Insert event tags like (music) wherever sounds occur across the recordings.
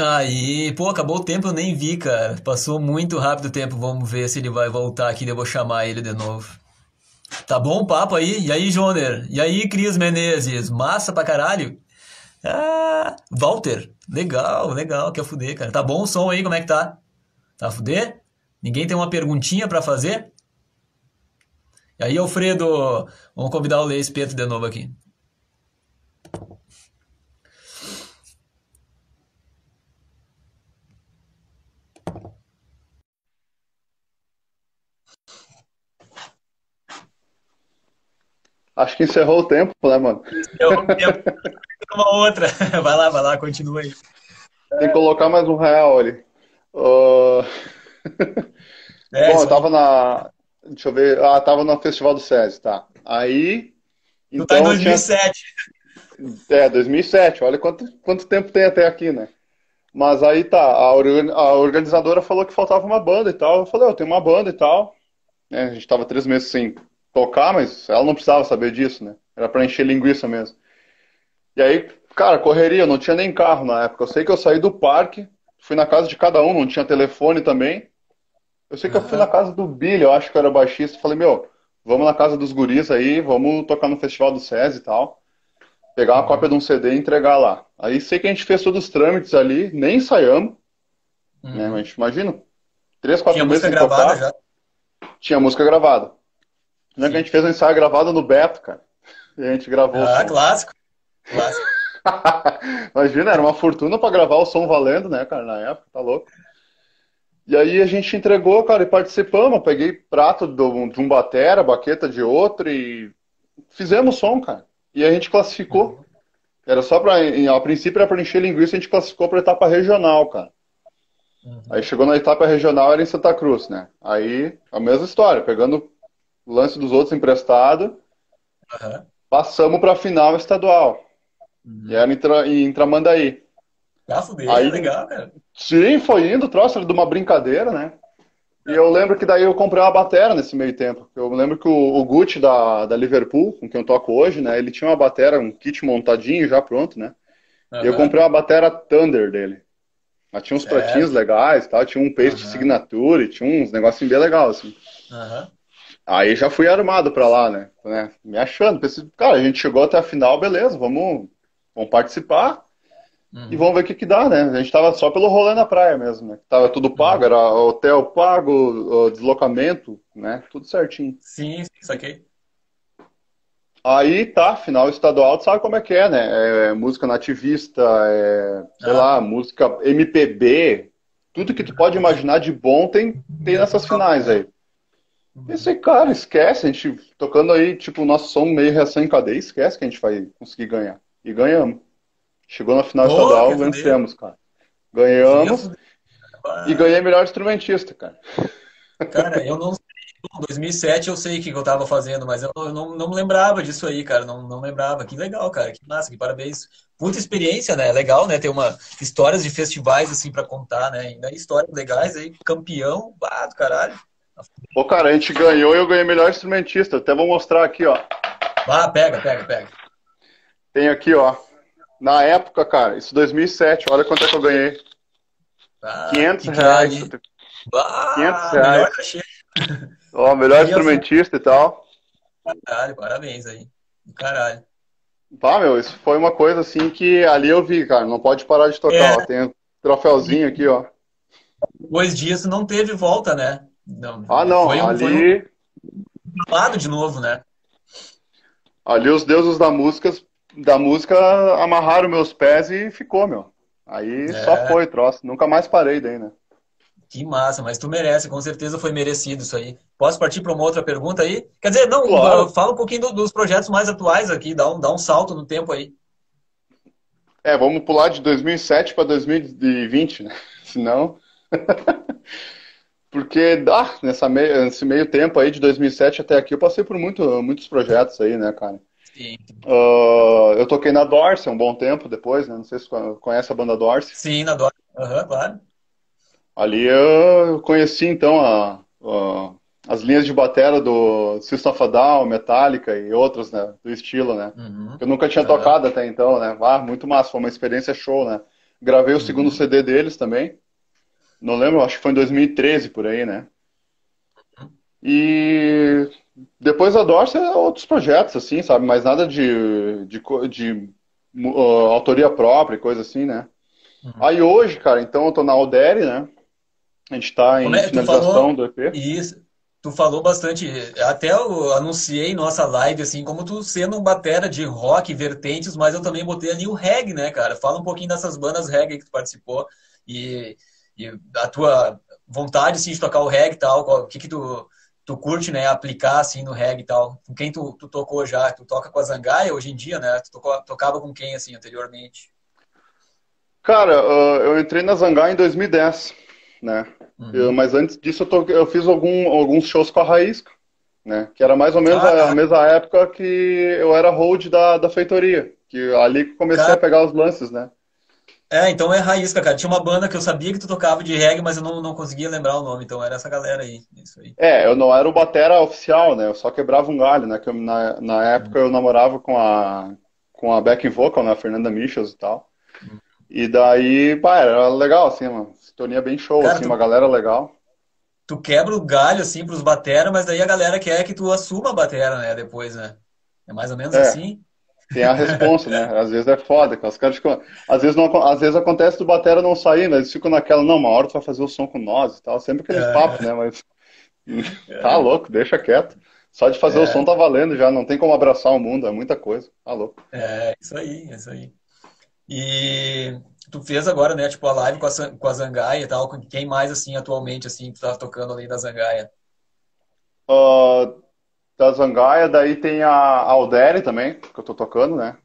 Aí, pô, acabou o tempo, eu nem vi, cara. Passou muito rápido o tempo. Vamos ver se ele vai voltar aqui, eu vou chamar ele de novo. Tá bom o papo aí? E aí, Joner? E aí, Cris Menezes? Massa pra caralho? Ah, Walter. Legal, legal, quer fuder, cara. Tá bom o som aí, como é que tá? Tá fuder? Ninguém tem uma perguntinha pra fazer? E aí, Alfredo, vamos convidar o Lei Espeto de novo aqui. Acho que encerrou o tempo, né, mano? Encerrou o tempo. Uma outra. (laughs) Vai lá, vai lá, continua aí. Tem que colocar mais um real ali. Uh... É, Bom, eu tava na. Deixa eu ver. Ah, tava no Festival do SESI, tá. Aí. Tu então, tá em 2007. Tinha... É, 2007. Olha quanto, quanto tempo tem até aqui, né? Mas aí tá, a, organizadora falou que faltava uma banda e tal. Eu falei, eu tenho uma banda e tal. É, a gente tava três meses sem tocar, mas ela não precisava saber disso, né? Era pra encher linguiça mesmo. E aí, cara, correria, não tinha nem carro na época. Eu sei que eu saí do parque, fui na casa de cada um, não tinha telefone também. Eu sei que uhum. eu fui na casa do Billy, eu acho que era baixista. Falei, meu, vamos na casa dos guris aí, vamos tocar no Festival do SESI e tal. Pegar uma uhum. cópia de um CD e entregar lá. Aí sei que a gente fez todos os trâmites ali, nem ensaiamos. Uhum. Né? Mas imagina, três, quatro Tinha meses música gravada tocar. já? Tinha música gravada. Lembra que a gente fez um ensaio gravado no Beto, cara. E a gente gravou. Ah, clássico. Clássico. (laughs) Imagina, era uma fortuna para gravar o som valendo, né, cara, na época, tá louco. E aí a gente entregou, cara, e participamos. Peguei prato de um batera, baqueta de outro e fizemos som, cara. E a gente classificou. Uhum. Era só para, a princípio era para encher linguiça, a gente classificou para etapa regional, cara. Uhum. Aí chegou na etapa regional, era em Santa Cruz, né? Aí a mesma história, pegando lance dos outros emprestado, uhum. passamos para a final estadual. Uhum. E era em, em Tramandaí. Graças dele, Aí, legal, cara. Sim, foi indo, troço de uma brincadeira, né? E eu lembro que daí eu comprei uma batera nesse meio tempo. Eu lembro que o, o Gucci da, da Liverpool, com quem eu toco hoje, né? Ele tinha uma batera, um kit montadinho já pronto, né? Uhum. E eu comprei uma batera Thunder dele. Ela tinha uns certo. pratinhos legais, tal, tinha um paste uhum. signature, tinha uns negocinhos bem legais, assim. Uhum. Aí já fui armado pra lá, né? né? Me achando. Pensei, cara, a gente chegou até a final, beleza, vamos, vamos participar. Uhum. E vamos ver o que, que dá, né? A gente tava só pelo rolê na praia mesmo, né? Tava tudo pago, uhum. era hotel pago, deslocamento, né? Tudo certinho. Sim, saquei. Aí tá, final estadual, tu sabe como é que é, né? É música nativista, é, sei ah. lá, música MPB, tudo que tu pode imaginar de bom tem, tem nessas finais aí. Esse cara, esquece, a gente tocando aí, tipo, o nosso som meio reação em cadeia, esquece que a gente vai conseguir ganhar. E ganhamos. Chegou na final estadual, vencemos, cara. Ganhamos. E ganhei melhor instrumentista, cara. Cara, eu não sei. Em 2007 eu sei o que eu tava fazendo, mas eu não, não lembrava disso aí, cara. Não, não lembrava. Que legal, cara. Que massa, que parabéns. Muita experiência, né? Legal, né? Ter uma histórias de festivais assim para contar, né? Ainda histórias legais aí, campeão, bah, do caralho. Pô, cara, a gente ganhou e eu ganhei melhor instrumentista. Até vou mostrar aqui, ó. Ah, pega, pega, pega. Tem aqui, ó. Na época, cara, isso 2007, olha quanto é que eu ganhei. Ah, 500 reais. Ah, 500 reais. Melhor Ó, melhor instrumentista e tal. Caralho, parabéns aí. Caralho. Tá, meu, isso foi uma coisa assim que ali eu vi, cara, não pode parar de tocar, é. ó. Tem um troféuzinho aqui, ó. Depois disso não teve volta, né? Não, ah, não, foi um, ali... Foi um lado de novo, né? Ali os deuses da música da música amarraram meus pés e ficou, meu. Aí é. só foi troço. Nunca mais parei daí, né? Que massa, mas tu merece, com certeza foi merecido isso aí. Posso partir para uma outra pergunta aí? Quer dizer, não, claro. fala um pouquinho do, dos projetos mais atuais aqui, dá um, dá um salto no tempo aí. É, vamos pular de 2007 para 2020, né? (laughs) Senão. (laughs) Porque ah, nessa meio, nesse meio tempo aí, de 2007 até aqui, eu passei por muito, muitos projetos aí, né, cara? Uh, eu toquei na Dorsey um bom tempo depois, né? Não sei se conhece a banda Dorsey. Sim, na Dorsey, uhum, claro. Ali eu conheci então a, a, as linhas de bateria do System of a Down, Metallica e outras, né? Do estilo, né? Uhum. Eu nunca tinha uhum. tocado até então, né? Ah, muito massa, foi uma experiência show, né? Gravei o segundo CD deles também. Não lembro, acho que foi em 2013 por aí, né? E depois a Dorce é outros projetos, assim, sabe? Mas nada de, de, de uh, autoria própria coisa assim, né? Uhum. Aí hoje, cara, então eu tô na Alderi, né? A gente tá em é, finalização falou, do EP. Isso. Tu falou bastante, até eu anunciei nossa live, assim, como tu sendo um batera de rock, vertentes, mas eu também botei ali o reggae, né, cara? Fala um pouquinho dessas bandas reggae que tu participou e, e a tua vontade, assim, de tocar o reggae e tal, o que que tu tu curte, né, aplicar assim no reggae e tal. Com quem tu, tu tocou já? Tu toca com a Zangaia hoje em dia, né? Tu tocou, tocava com quem assim anteriormente? Cara, uh, eu entrei na Zangaia em 2010, né? Uhum. Eu, mas antes disso eu, to, eu fiz algum, alguns shows com a Raísca, né? Que era mais ou menos ah, a, a, mesma época que eu era hold da, da feitoria. Que ali comecei cara... a pegar os lances, né? É, então é raísca, cara. Tinha uma banda que eu sabia que tu tocava de reggae, mas eu não, não conseguia lembrar o nome. Então era essa galera aí. Isso aí. É, eu não era o batera oficial, né? Eu só quebrava um galho, né? Que eu, na, na época eu namorava com a, com a backing vocal, né? A Fernanda Michels e tal. E daí, pá, era legal, assim, mano. Se tornia bem show, cara, assim, tu, uma galera legal. Tu quebra o galho, assim, pros batera, mas daí a galera quer que tu assuma a batera, né? Depois, né? É mais ou menos é. assim. Tem a resposta, né? Às vezes é foda, cara. Os caras ficam... às, vezes não... às vezes acontece do batera não sair, mas eles ficam naquela, não, uma hora tu vai fazer o som com nós e tal. Sempre aquele é. papo, né? Mas é. tá louco, deixa quieto. Só de fazer é. o som tá valendo já, não tem como abraçar o mundo, é muita coisa. Tá louco. É, isso aí, é isso aí. E tu fez agora, né, tipo, a live com a, com a Zangaia e tal, com quem mais, assim, atualmente, assim, tu tá tocando além da Zangaia? Uh, da Zangaia, daí tem a Aldere também, que eu tô tocando, né?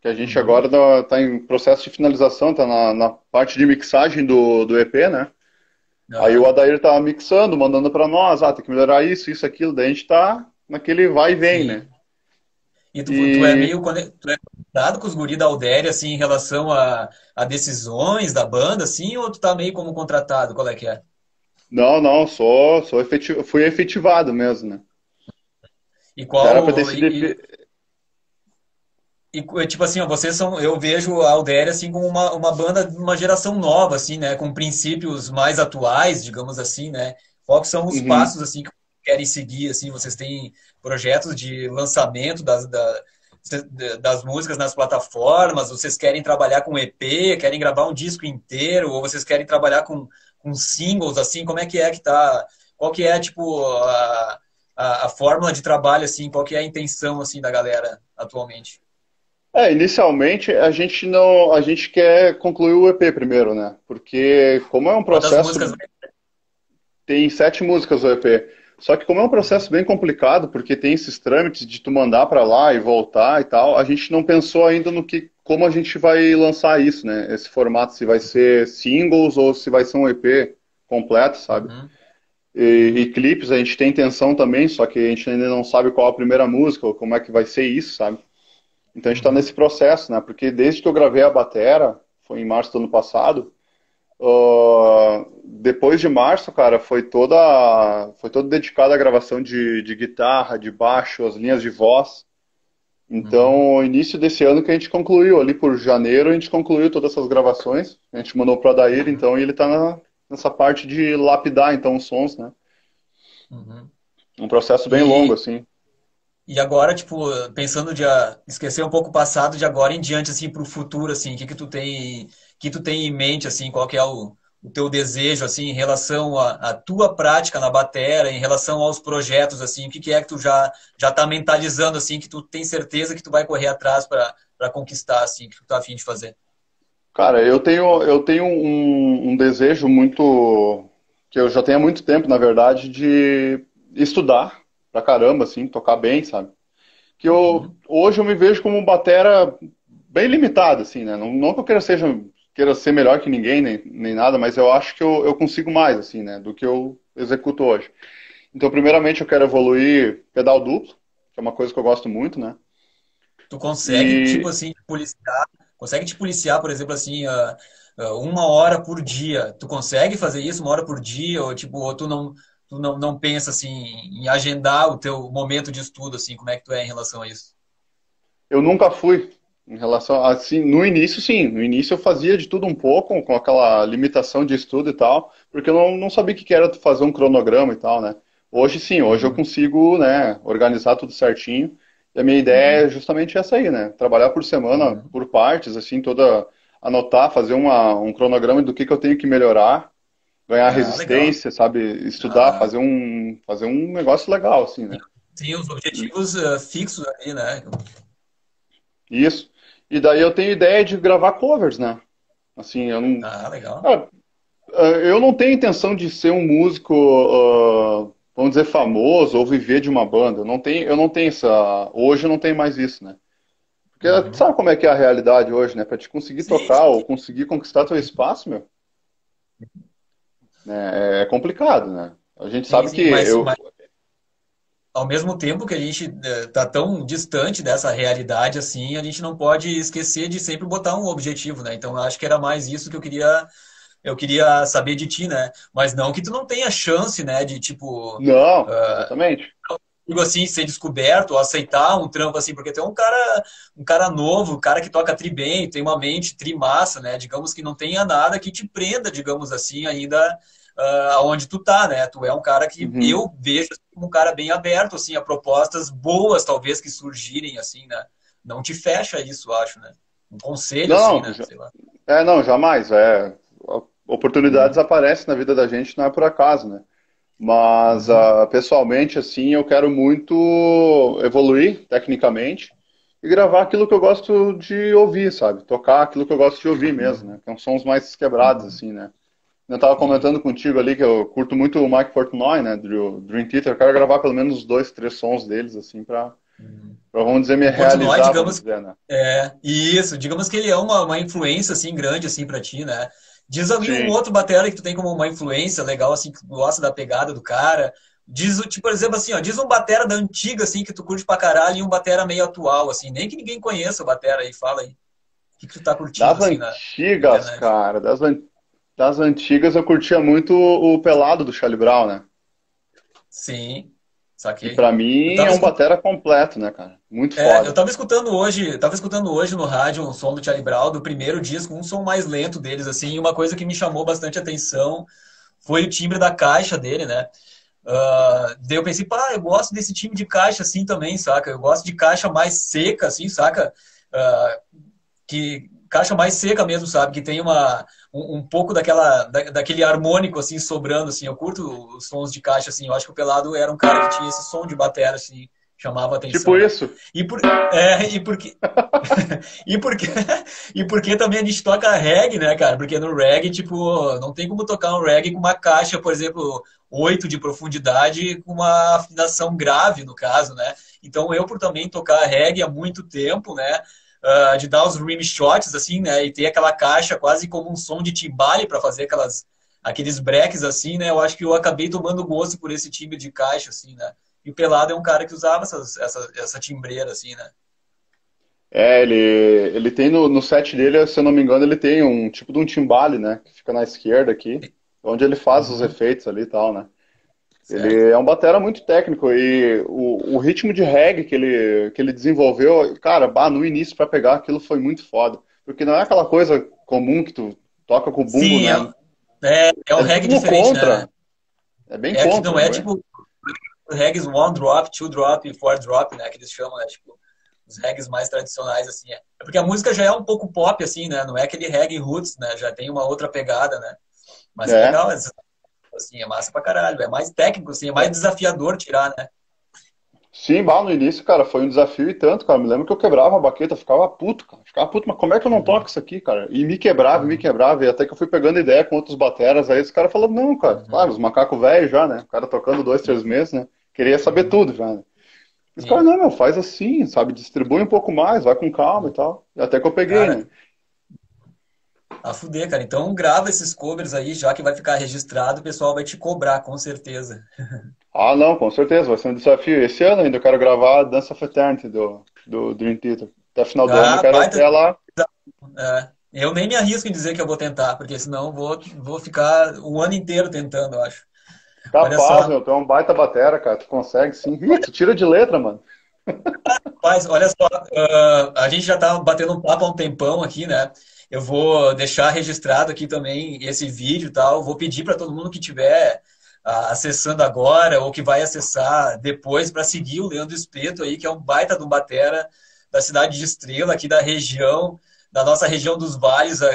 Que a gente uhum. agora tá, tá, em processo de finalização, tá na, na, parte de mixagem do, do EP, né? Aí o Adair tá mixando, mandando para nós, ah, tem que melhorar isso, isso, aquilo, daí a gente tá naquele vai e vem, Sim. né? E tu, e tu, é meio tu é conectado com os guris da Aldere, assim, em relação a, a decisões da banda, assim, ou tu tá meio como contratado? Qual é que é? Não, não, sou, sou efetiv... fui efetivado mesmo, né? E qual. Era pra ter sido... e, tipo assim, ó, vocês são. Eu vejo a Aldéria assim como uma, uma banda de uma geração nova, assim, né? Com princípios mais atuais, digamos assim, né? Quais são os uhum. passos assim que querem seguir, assim? Vocês têm projetos de lançamento das, da, das músicas nas plataformas? Vocês querem trabalhar com EP? Querem gravar um disco inteiro? Ou vocês querem trabalhar com, com singles, assim? Como é que é que tá? Qual que é, tipo, a, a, a fórmula de trabalho, assim, qual que é a intenção, assim, da galera atualmente? É, inicialmente a gente não, a gente quer concluir o EP primeiro, né? Porque como é um processo músicas... tem sete músicas o EP. Só que como é um processo bem complicado, porque tem esses trâmites de tu mandar para lá e voltar e tal, a gente não pensou ainda no que como a gente vai lançar isso, né? Esse formato se vai ser singles ou se vai ser um EP completo, sabe? Uhum. E, e, clipes a gente tem intenção também, só que a gente ainda não sabe qual a primeira música ou como é que vai ser isso, sabe? Então a gente está uhum. nesse processo, né? Porque desde que eu gravei a Batera, foi em março do ano passado, uh, depois de março, cara, foi toda foi todo dedicado à gravação de, de guitarra, de baixo, as linhas de voz. Então, uhum. início desse ano que a gente concluiu, ali por janeiro, a gente concluiu todas essas gravações. A gente mandou para o Adair, então, e ele está nessa parte de lapidar, então, os sons, né? Uhum. Um processo bem e, longo, assim. E agora, tipo, pensando de uh, esquecer um pouco o passado, de agora em diante, assim, para o futuro, assim, o que que tu tem, que tu tem em mente, assim, qual que é o, o teu desejo, assim, em relação à tua prática na bateria, em relação aos projetos, assim, o que, que é que tu já já está mentalizando, assim, que tu tem certeza que tu vai correr atrás para conquistar, assim, que tu tá afim de fazer? Cara, eu tenho, eu tenho um, um, desejo muito. que eu já tenho há muito tempo, na verdade, de estudar pra caramba, assim, tocar bem, sabe? Que eu, uhum. hoje eu me vejo como um batera bem limitado, assim, né? Não, não que eu queira, seja, queira ser melhor que ninguém, nem, nem nada, mas eu acho que eu, eu consigo mais, assim, né? Do que eu executo hoje. Então, primeiramente, eu quero evoluir pedal duplo, que é uma coisa que eu gosto muito, né? Tu consegue, e... tipo assim, policiar consegue te policiar, por exemplo, assim, uh, uh, uma hora por dia. Tu consegue fazer isso uma hora por dia? Ou, tipo, ou tu não, tu não, não pensa, assim, em agendar o teu momento de estudo, assim? Como é que tu é em relação a isso? Eu nunca fui Em relação, assim, no início, sim. No início eu fazia de tudo um pouco, com aquela limitação de estudo e tal, porque eu não, não sabia o que era fazer um cronograma e tal, né? Hoje, sim, hoje eu uhum. consigo, né, organizar tudo certinho. E a minha ideia uhum. é justamente essa aí, né? Trabalhar por semana, uhum. por partes, assim, toda... Anotar, fazer uma, um cronograma do que, que eu tenho que melhorar, ganhar ah, resistência, legal. sabe? Estudar, ah. fazer, um, fazer um negócio legal, assim, né? Sim, os objetivos uh, fixos ali, né? Isso. E daí eu tenho ideia de gravar covers, né? Assim, eu não. Ah, legal. Ah, ah, eu não tenho intenção de ser um músico, uh, vamos dizer, famoso ou viver de uma banda. Eu não tenho, eu não tenho essa. Hoje eu não tenho mais isso, né? Porque uhum. sabe como é que é a realidade hoje, né? Pra te conseguir sim, tocar sim. ou conseguir conquistar teu espaço, meu. É, é complicado, né? A gente sim, sabe que mas, eu. Mas ao mesmo tempo que a gente está eh, tão distante dessa realidade assim, a gente não pode esquecer de sempre botar um objetivo, né? Então, acho que era mais isso que eu queria eu queria saber de ti, né? Mas não que tu não tenha chance, né, de tipo Não, uh, exatamente. Digo assim, ser descoberto, ou aceitar um trampo assim, porque tem um cara, um cara novo, um cara que toca tri bem, tem uma mente tri massa, né? Digamos que não tenha nada que te prenda, digamos assim, ainda uh, aonde tu tá, né? Tu é um cara que uhum. eu vejo como um cara bem aberto, assim, a propostas boas, talvez, que surgirem, assim, né? Não te fecha isso, acho, né? Um conselho, não, assim, né? Já, Sei lá. É, não, jamais. É, oportunidades uhum. aparecem na vida da gente, não é por acaso, né? Mas, uhum. uh, pessoalmente, assim, eu quero muito evoluir tecnicamente e gravar aquilo que eu gosto de ouvir, sabe? Tocar aquilo que eu gosto de ouvir mesmo, né? Que são sons mais quebrados, assim, né? Eu estava comentando contigo ali que eu curto muito o Mike Portnoy, né, do Dream Theater. Eu quero gravar pelo menos dois, três sons deles, assim, para uhum. Pra, vamos dizer, me Portnoy, realizar, digamos, dizer, né? É, isso. Digamos que ele é uma, uma influência, assim, grande, assim, pra ti, né? Diz ali Sim. um outro batera que tu tem como uma influência legal, assim, que tu gosta da pegada do cara. Diz, tipo, por exemplo, assim, ó, diz um batera da antiga, assim, que tu curte pra caralho e um batera meio atual, assim. Nem que ninguém conheça o batera aí, fala aí. O que, que tu tá curtindo, Das assim, antigas, na... cara, das antigas das antigas eu curtia muito o Pelado do Charlie Brown, né? Sim. Saquei. E pra mim é um batera completo, né, cara? Muito é, foda. Eu tava escutando hoje, tava escutando hoje no rádio um som do Charlie Brown, do primeiro disco, um som mais lento deles, assim, e uma coisa que me chamou bastante atenção foi o timbre da caixa dele, né? Uh, daí eu pensei, pá, eu gosto desse timbre de caixa assim também, saca? Eu gosto de caixa mais seca, assim, saca? Uh, que caixa mais seca mesmo, sabe? Que tem uma, um, um pouco daquela, da, daquele harmônico, assim, sobrando, assim. Eu curto os sons de caixa, assim. Eu acho que o Pelado era um cara que tinha esse som de bateria, assim, chamava atenção. Tipo isso. E por, é, e porque (laughs) e porque (laughs) e porque também a gente toca reggae, né, cara? Porque no reggae, tipo, não tem como tocar um reggae com uma caixa, por exemplo, 8 de profundidade com uma afinação grave, no caso, né? Então eu por também tocar reggae há muito tempo, né? Uh, de dar os rim shots, assim, né? E ter aquela caixa quase como um som de timbale para fazer aquelas, aqueles breaks, assim, né? Eu acho que eu acabei tomando gosto por esse timbre de caixa, assim, né? E o Pelado é um cara que usava essas, essa, essa timbreira, assim, né? É, ele, ele tem no, no set dele, se eu não me engano, ele tem um tipo de um timbale, né? Que fica na esquerda aqui, onde ele faz uhum. os efeitos ali e tal, né? Certo. Ele é um batera muito técnico e o, o, ritmo de reggae que ele, que ele desenvolveu, cara, bah, no início para pegar aquilo foi muito foda. Porque não é aquela coisa comum que tu toca com o bumbo, Sim, né? É, é, é o é reggae diferente, contra. né? É bem é contra. não é, tipo reggae one drop, two drop, four drop, né? Que eles chamam, né? Tipo, os reggaes mais tradicionais, assim. É. é porque a música já é um pouco pop, assim, né? Não é aquele reggae roots, né? Já tem uma outra pegada, né? Mas é, é legal, assim, é massa pra caralho. É mais técnico, assim, é mais desafiador tirar, né? Sim, bah, no início, cara, foi um desafio e tanto, cara. Me lembro que eu quebrava a baqueta, ficava puto, cara. Ficava puto, mas como é que eu não toco isso aqui, cara? E me quebrava, me quebrava. E até que eu fui pegando ideia com outros bateras, aí os caras falaram, não, cara, uhum. claro, os macacos velhos já, né? O cara tocando dois, três meses, né? Queria saber tudo já, né? Os caras, não, meu, faz assim, sabe? Distribui um pouco mais, vai com calma e tal. E até que eu peguei, cara, né? A fuder, cara. Então grava esses covers aí, já que vai ficar registrado, o pessoal vai te cobrar, com certeza. (laughs) Ah, não, com certeza, vai ser um desafio. Esse ano ainda eu quero gravar a Dance of Eternity do, do Dream Theater. Até final do ah, ano eu quero até lá. É, eu nem me arrisco em dizer que eu vou tentar, porque senão vou, vou ficar o ano inteiro tentando, eu acho. Capaz, meu, tu é um baita batera, cara. Tu consegue sim. Ih, tu tira de letra, mano. (laughs) Rapaz, olha só, uh, a gente já tá batendo um papo há um tempão aqui, né? Eu vou deixar registrado aqui também esse vídeo e tal. Vou pedir para todo mundo que tiver uh, acessando agora ou que vai acessar depois para seguir o Leandro Espeto aí, que é um baita um batera da cidade de Estrela, aqui da região, da nossa região dos vales, uh,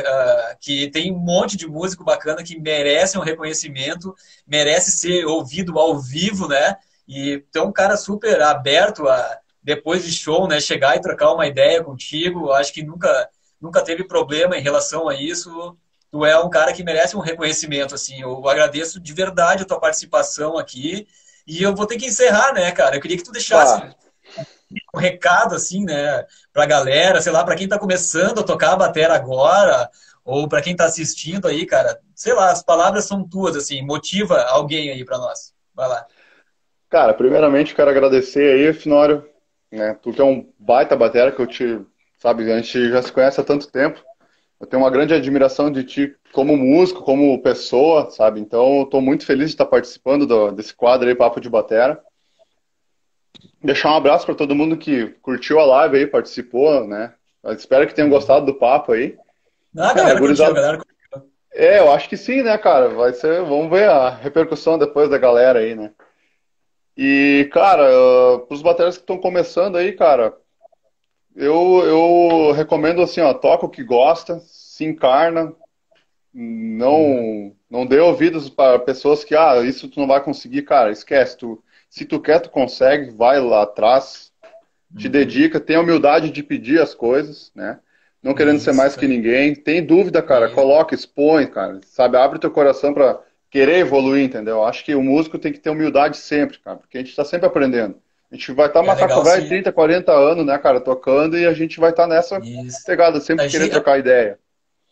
que tem um monte de músico bacana que merece um reconhecimento, merece ser ouvido ao vivo, né? E tem um cara super aberto a, depois de show, né, chegar e trocar uma ideia contigo. Acho que nunca, nunca teve problema em relação a isso. Tu é um cara que merece um reconhecimento, assim. Eu agradeço de verdade a tua participação aqui. E eu vou ter que encerrar, né, cara? Eu queria que tu deixasse ah. um recado, assim, né, pra galera, sei lá, pra quem tá começando a tocar a bateria agora, ou para quem tá assistindo aí, cara. Sei lá, as palavras são tuas, assim. Motiva alguém aí para nós. Vai lá. Cara, primeiramente quero agradecer aí, Finório, né? Tu que é um baita batera que eu te, sabe, a gente já se conhece há tanto tempo. Eu tenho uma grande admiração de ti como músico, como pessoa, sabe? Então, eu tô muito feliz de estar participando do, desse quadro aí, Papo de Batera. Deixar um abraço para todo mundo que curtiu a live aí, participou, né? Eu espero que tenham gostado do papo aí. Ah, galera, curtiu, galera curtiu. É, eu acho que sim, né, cara? Vai ser, vamos ver a repercussão depois da galera aí, né? E, cara, para os bateristas que estão começando aí, cara, eu, eu recomendo assim, ó, toca o que gosta, se encarna, não não dê ouvidos para pessoas que, ah, isso tu não vai conseguir, cara, esquece, tu, se tu quer, tu consegue, vai lá atrás, te uhum. dedica, tem humildade de pedir as coisas, né? Não querendo isso, ser mais que ninguém. Tem dúvida, cara, coloca, expõe, cara, sabe? Abre teu coração para querer evoluir, entendeu? Acho que o músico tem que ter humildade sempre, cara, porque a gente está sempre aprendendo. A gente vai estar tá é macaco velho de 30, 40 anos, né, cara, tocando, e a gente vai estar tá nessa Isso. pegada, sempre a querer gente... trocar ideia.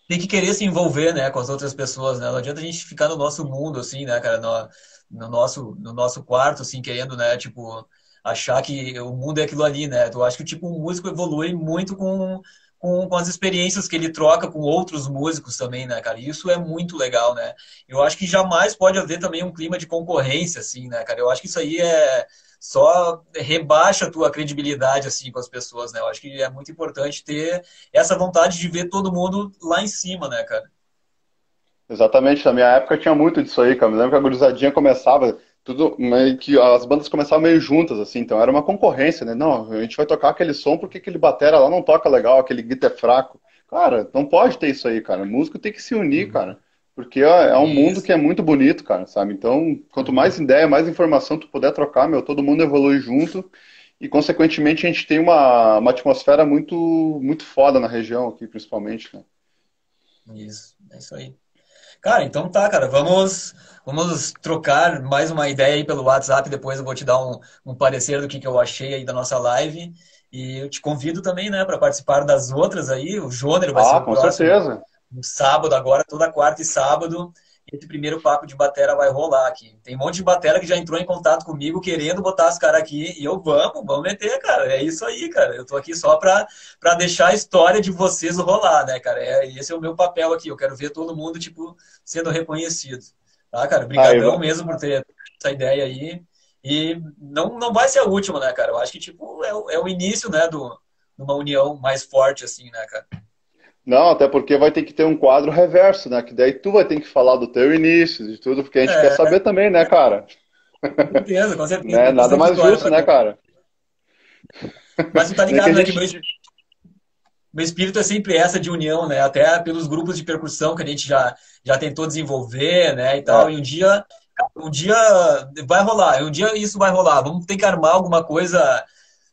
Tem que querer se envolver, né, com as outras pessoas, né? Não adianta a gente ficar no nosso mundo, assim, né, cara, no, no nosso, no nosso quarto, assim, querendo, né, tipo, achar que o mundo é aquilo ali, né? Eu acho que, tipo, o músico evolui muito com com, com as experiências que ele troca com outros músicos também, né, cara? isso é muito legal, né? Eu acho que jamais pode haver também um clima de concorrência, assim, né, cara? Eu acho que isso aí é só rebaixa a tua credibilidade, assim, com as pessoas, né? Eu acho que é muito importante ter essa vontade de ver todo mundo lá em cima, né, cara? Exatamente, na minha época tinha muito disso aí, cara. Me lembro que a gurizadinha começava, tudo meio que as bandas começavam meio juntas, assim, então era uma concorrência, né? Não, a gente vai tocar aquele som porque aquele batera lá não toca legal, aquele guitar é fraco. Cara, não pode ter isso aí, cara. O músico tem que se unir, uhum. cara. Porque é um mundo que é muito bonito, cara, sabe? Então, quanto mais ideia, mais informação tu puder trocar, meu, todo mundo evolui junto e, consequentemente, a gente tem uma, uma atmosfera muito, muito foda na região aqui, principalmente, né? Isso, é isso aí. Cara, então tá, cara, vamos Vamos trocar mais uma ideia aí pelo WhatsApp. Depois eu vou te dar um, um parecer do que, que eu achei aí da nossa live. E eu te convido também, né, para participar das outras aí. O Joner vai ah, ser o com próximo. certeza. No sábado agora, toda quarta e sábado. Esse primeiro papo de batera vai rolar aqui. Tem um monte de batera que já entrou em contato comigo querendo botar os caras aqui. E eu, vamos, vamos meter, cara. É isso aí, cara. Eu tô aqui só pra, pra deixar a história de vocês rolar, né, cara? É, esse é o meu papel aqui. Eu quero ver todo mundo, tipo, sendo reconhecido. Tá, cara? Obrigadão mesmo por ter essa ideia aí. E não, não vai ser a última, né, cara? Eu acho que, tipo, é, é o início, né, do, de uma união mais forte, assim, né, cara? Não, até porque vai ter que ter um quadro reverso, né? Que daí tu vai ter que falar do teu início, de tudo, porque a gente é. quer saber também, né, cara? Com certeza, com (laughs) certeza. né? Nada mais justo, né, cara? Mas tu tá (laughs) ligado, né, que meu, meu espírito é sempre essa de união, né? Até pelos grupos de percussão que a gente já, já tentou desenvolver, né? E tal. É. E um dia, um dia vai rolar. Um dia isso vai rolar. Vamos ter que armar alguma coisa,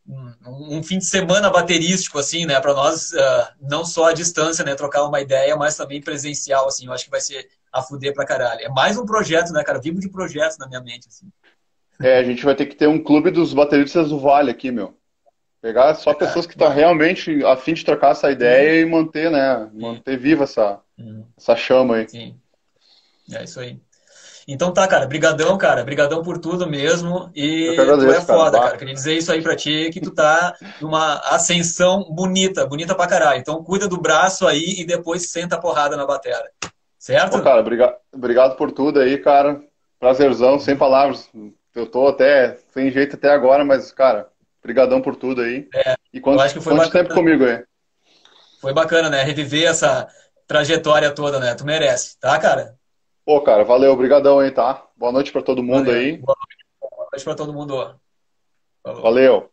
um, fim de semana baterístico, assim, né? Para nós, uh, não só a distância, né? Trocar uma ideia, mas também presencial, assim. Eu acho que vai ser a fuder pra caralho. É mais um projeto, né, cara? Vivo de projetos na minha mente, assim. É, a gente vai ter que ter um clube dos bateristas do Vale aqui, meu. Pegar só pessoas que estão realmente a fim de trocar essa ideia e manter, né? Manter viva essa, uhum. essa chama aí. Sim. É isso aí. Então tá, cara. Brigadão, cara. Brigadão por tudo mesmo. E agradeço, tu é foda, cara. cara. Queria dizer isso aí pra ti, que tu tá numa ascensão bonita, bonita pra caralho. Então cuida do braço aí e depois senta a porrada na bateria. Certo? Pô, cara, obrigado, obrigado por tudo aí, cara. Prazerzão, sem palavras. Eu tô até sem jeito até agora, mas, cara, Obrigadão por tudo aí. É, e quanto, eu acho que foi quanto bacana. tempo comigo aí? Foi bacana, né? Reviver essa trajetória toda, né? Tu merece, tá, cara? Pô, cara, valeu, obrigadão aí, tá? Boa noite pra todo mundo Valeu. aí. Boa noite, boa noite pra todo mundo. Falou. Valeu.